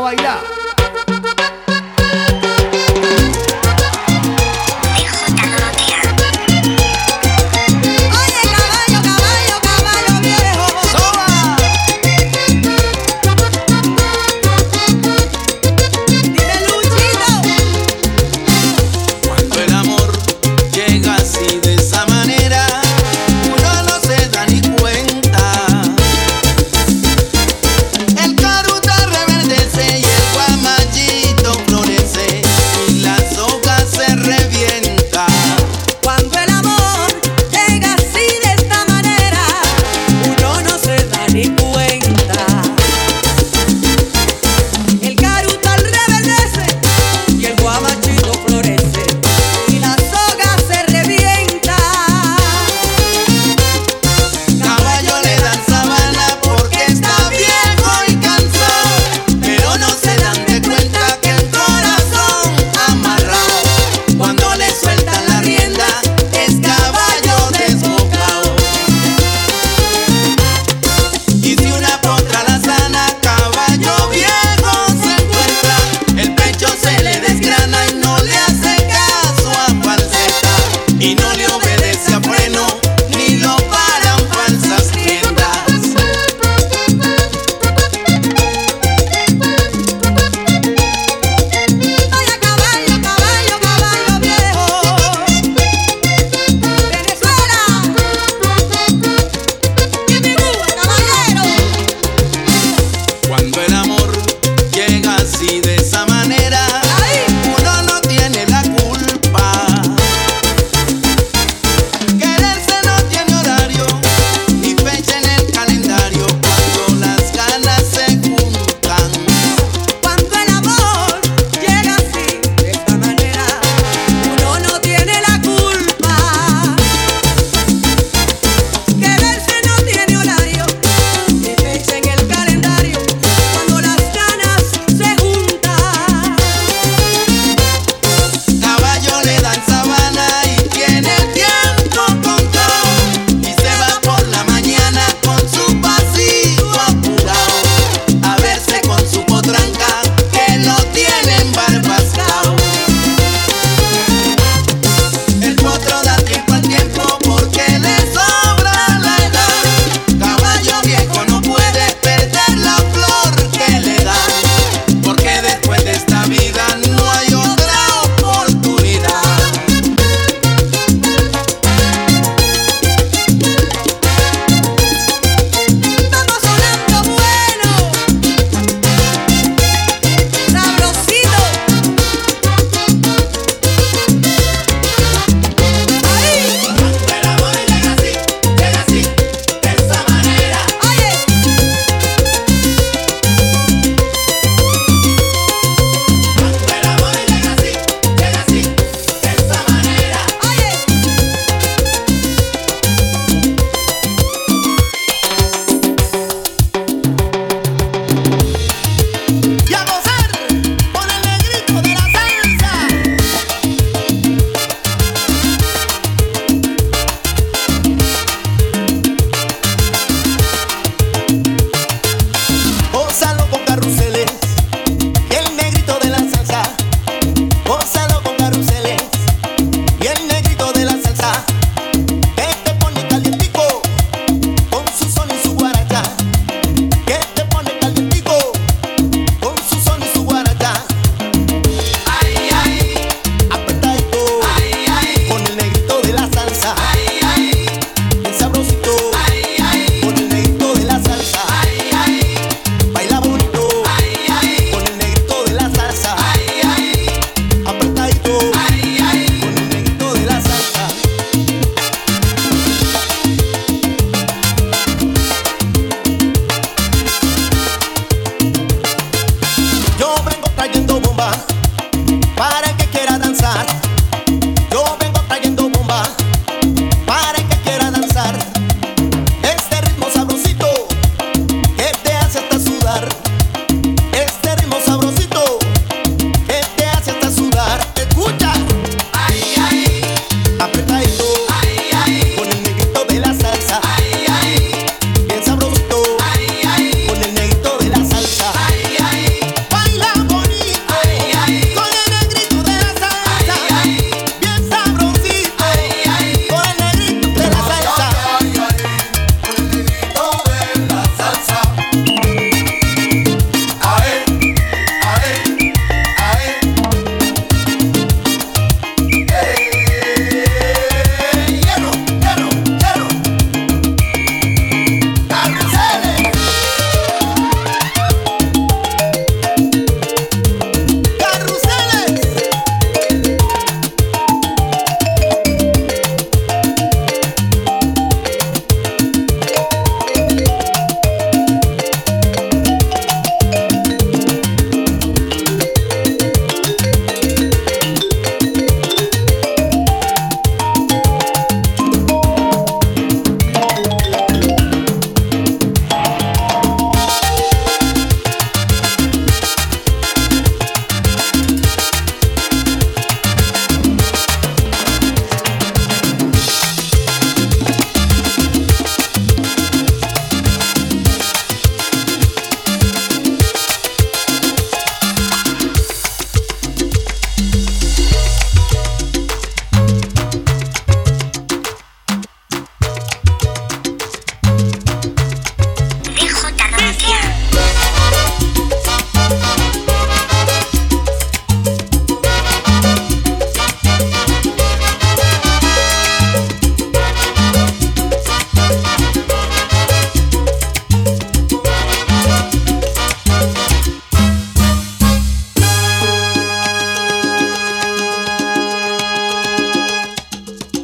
場いだ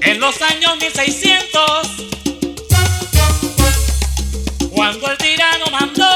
En los años 1600, cuando el tirano mandó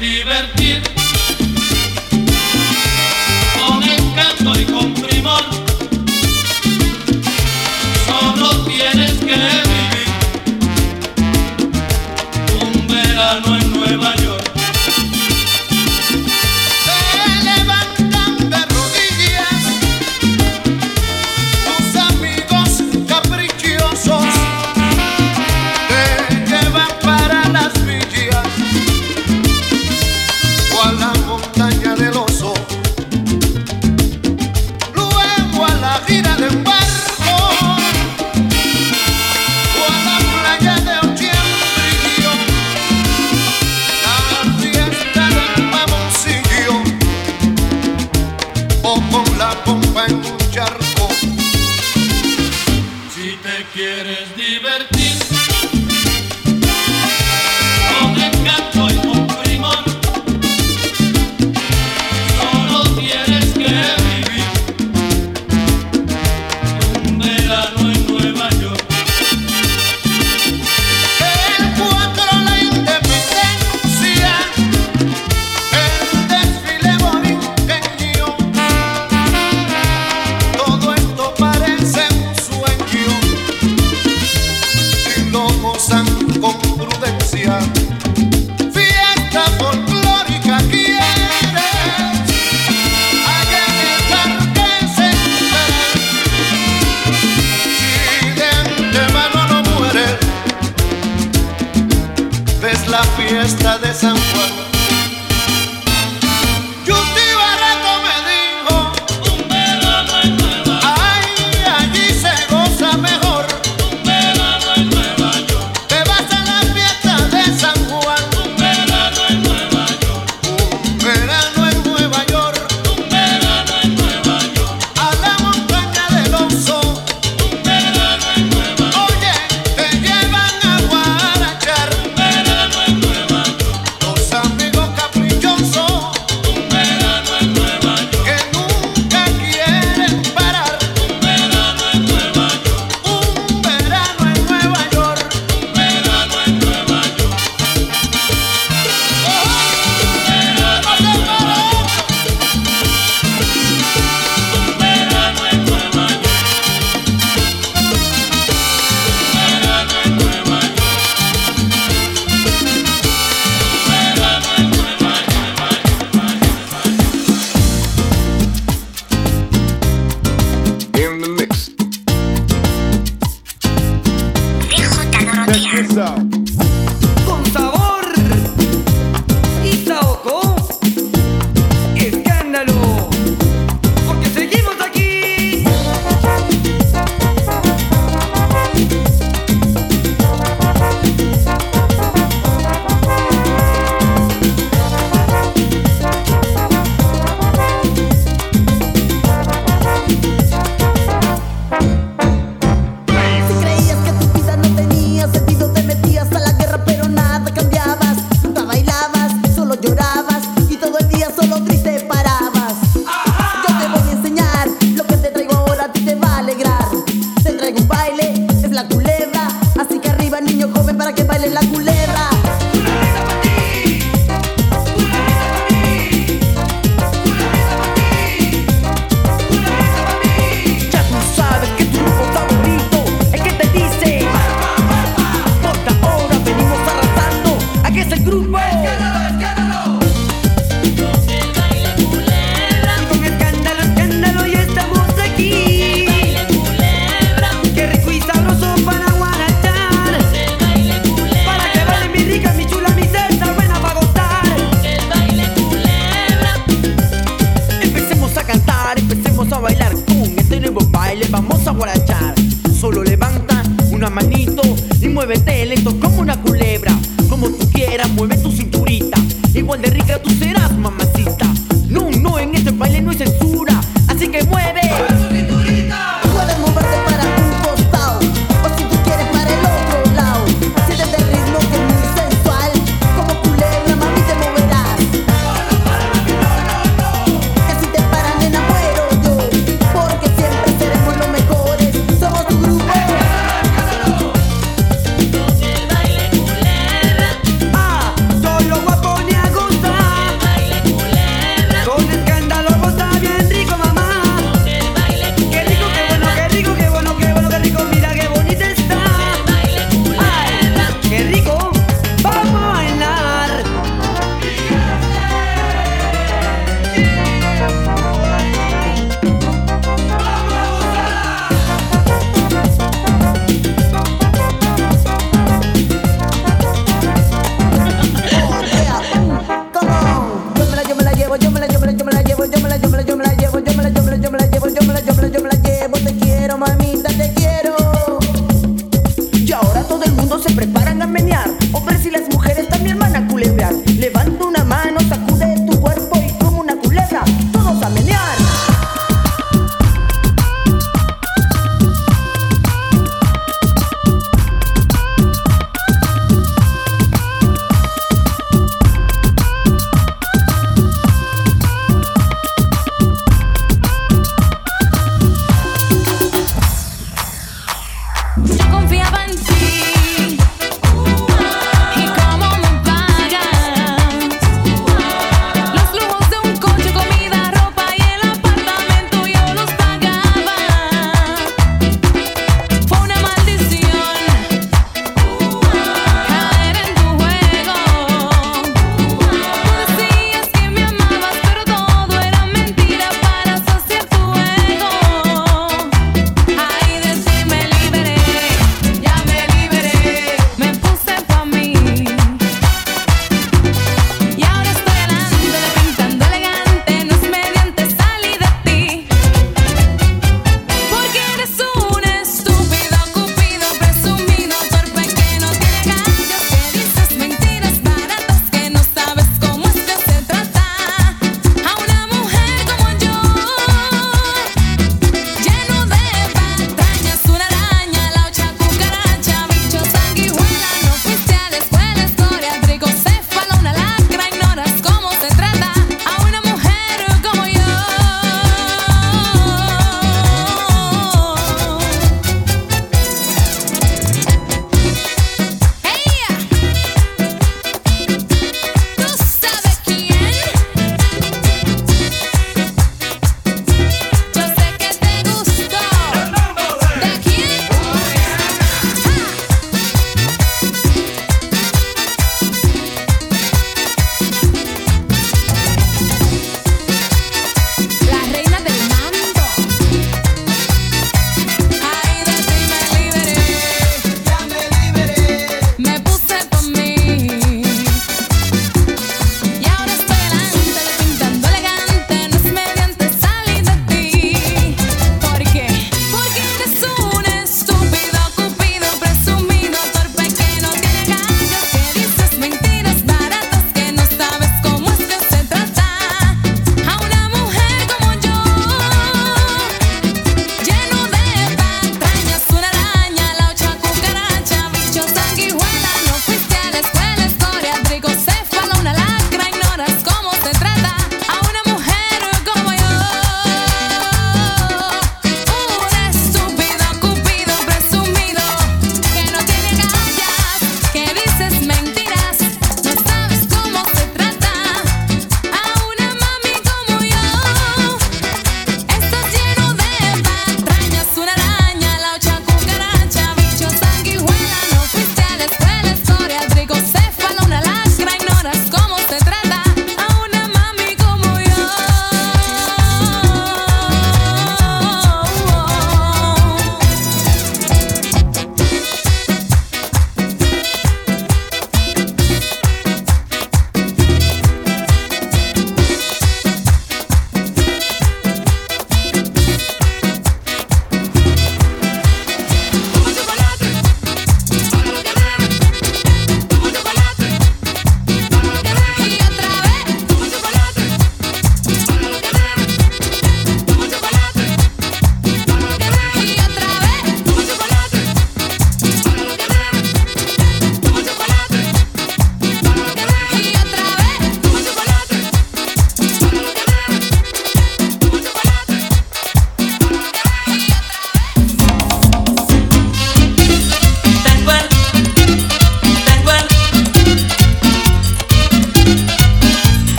divertir. la fiesta de San Juan.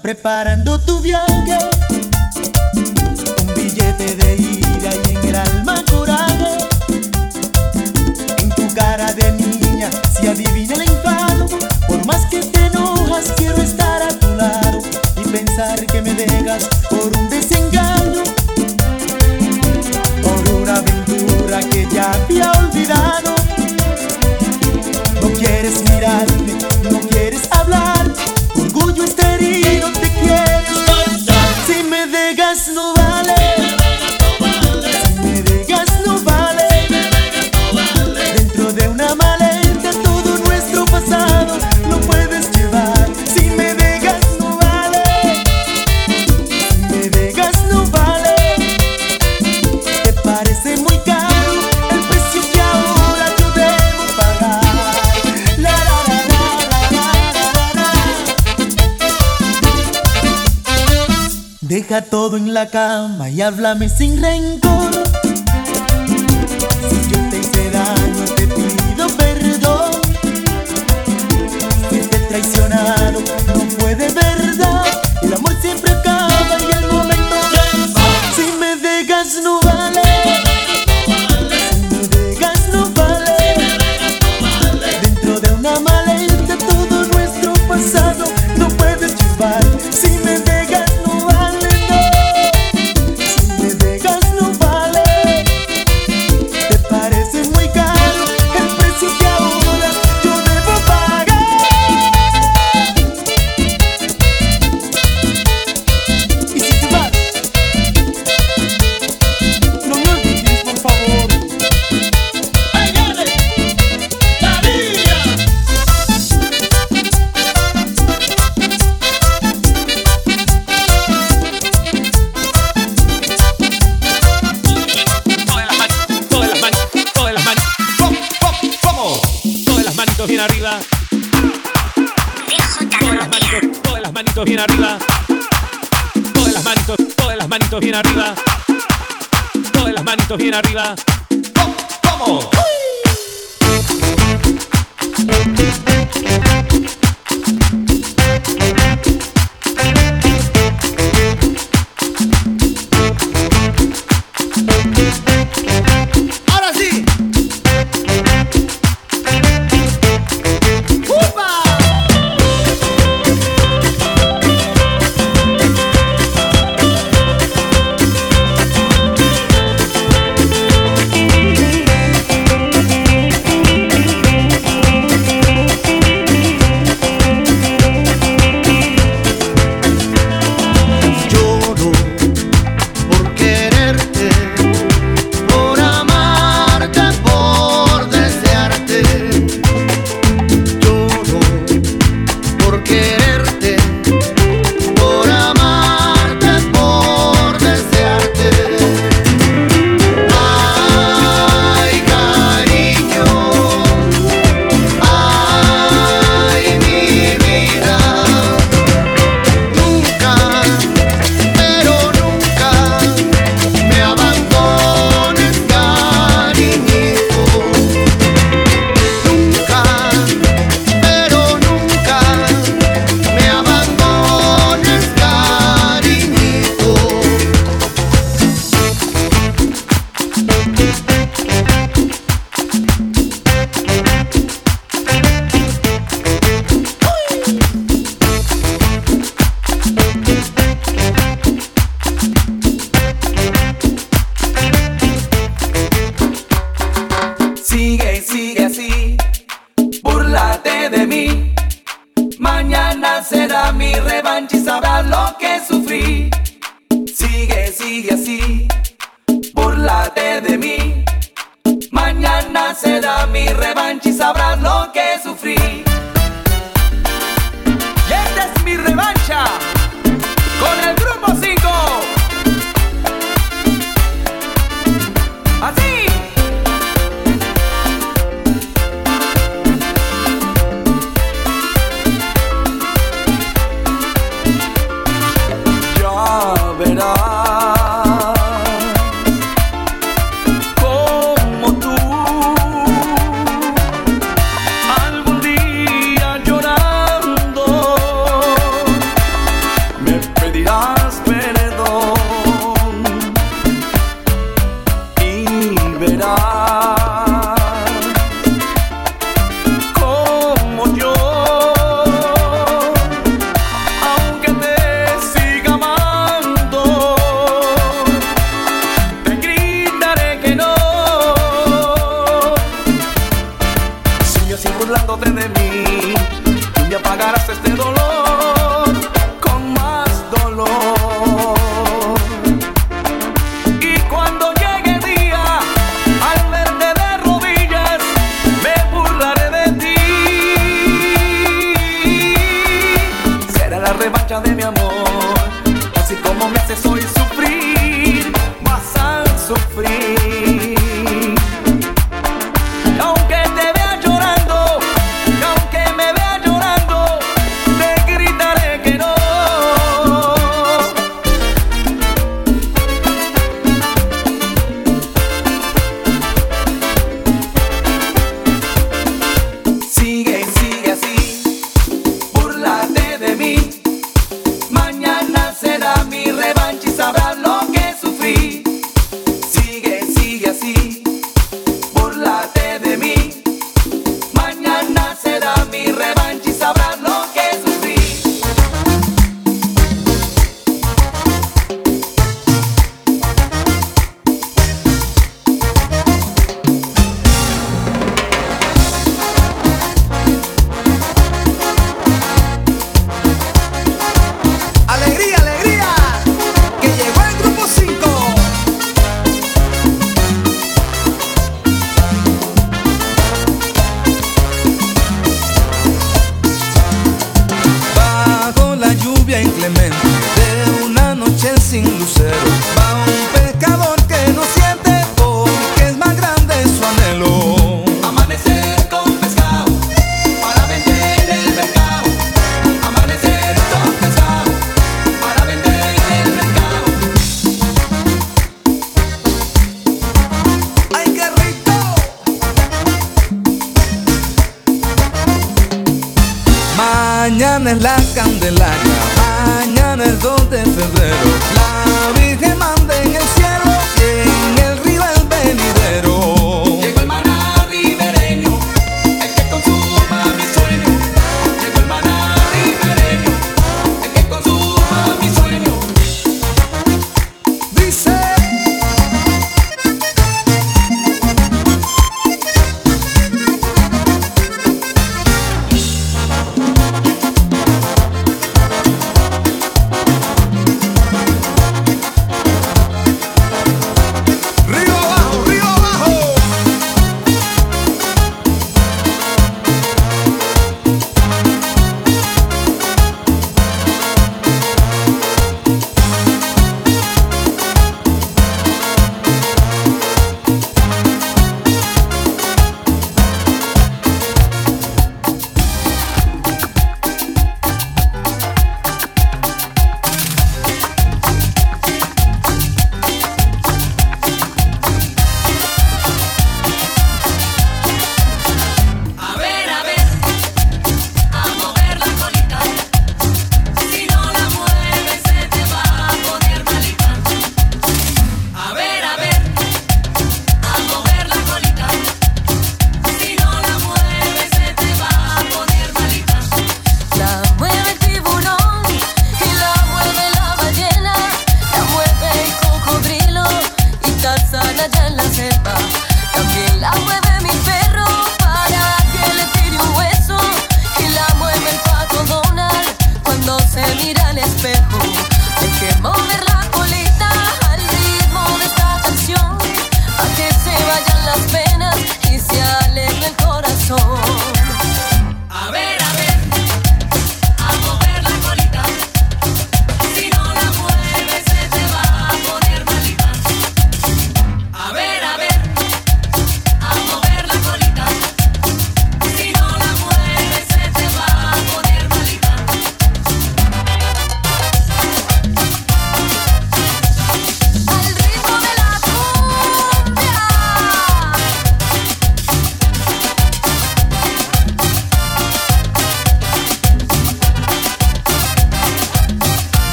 preparando tu Deja todo en la cama y háblame sin rencor. Manitos bien arriba. Todas las manitos bien arriba. ¿Cómo?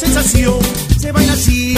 Sensación. Se baila así,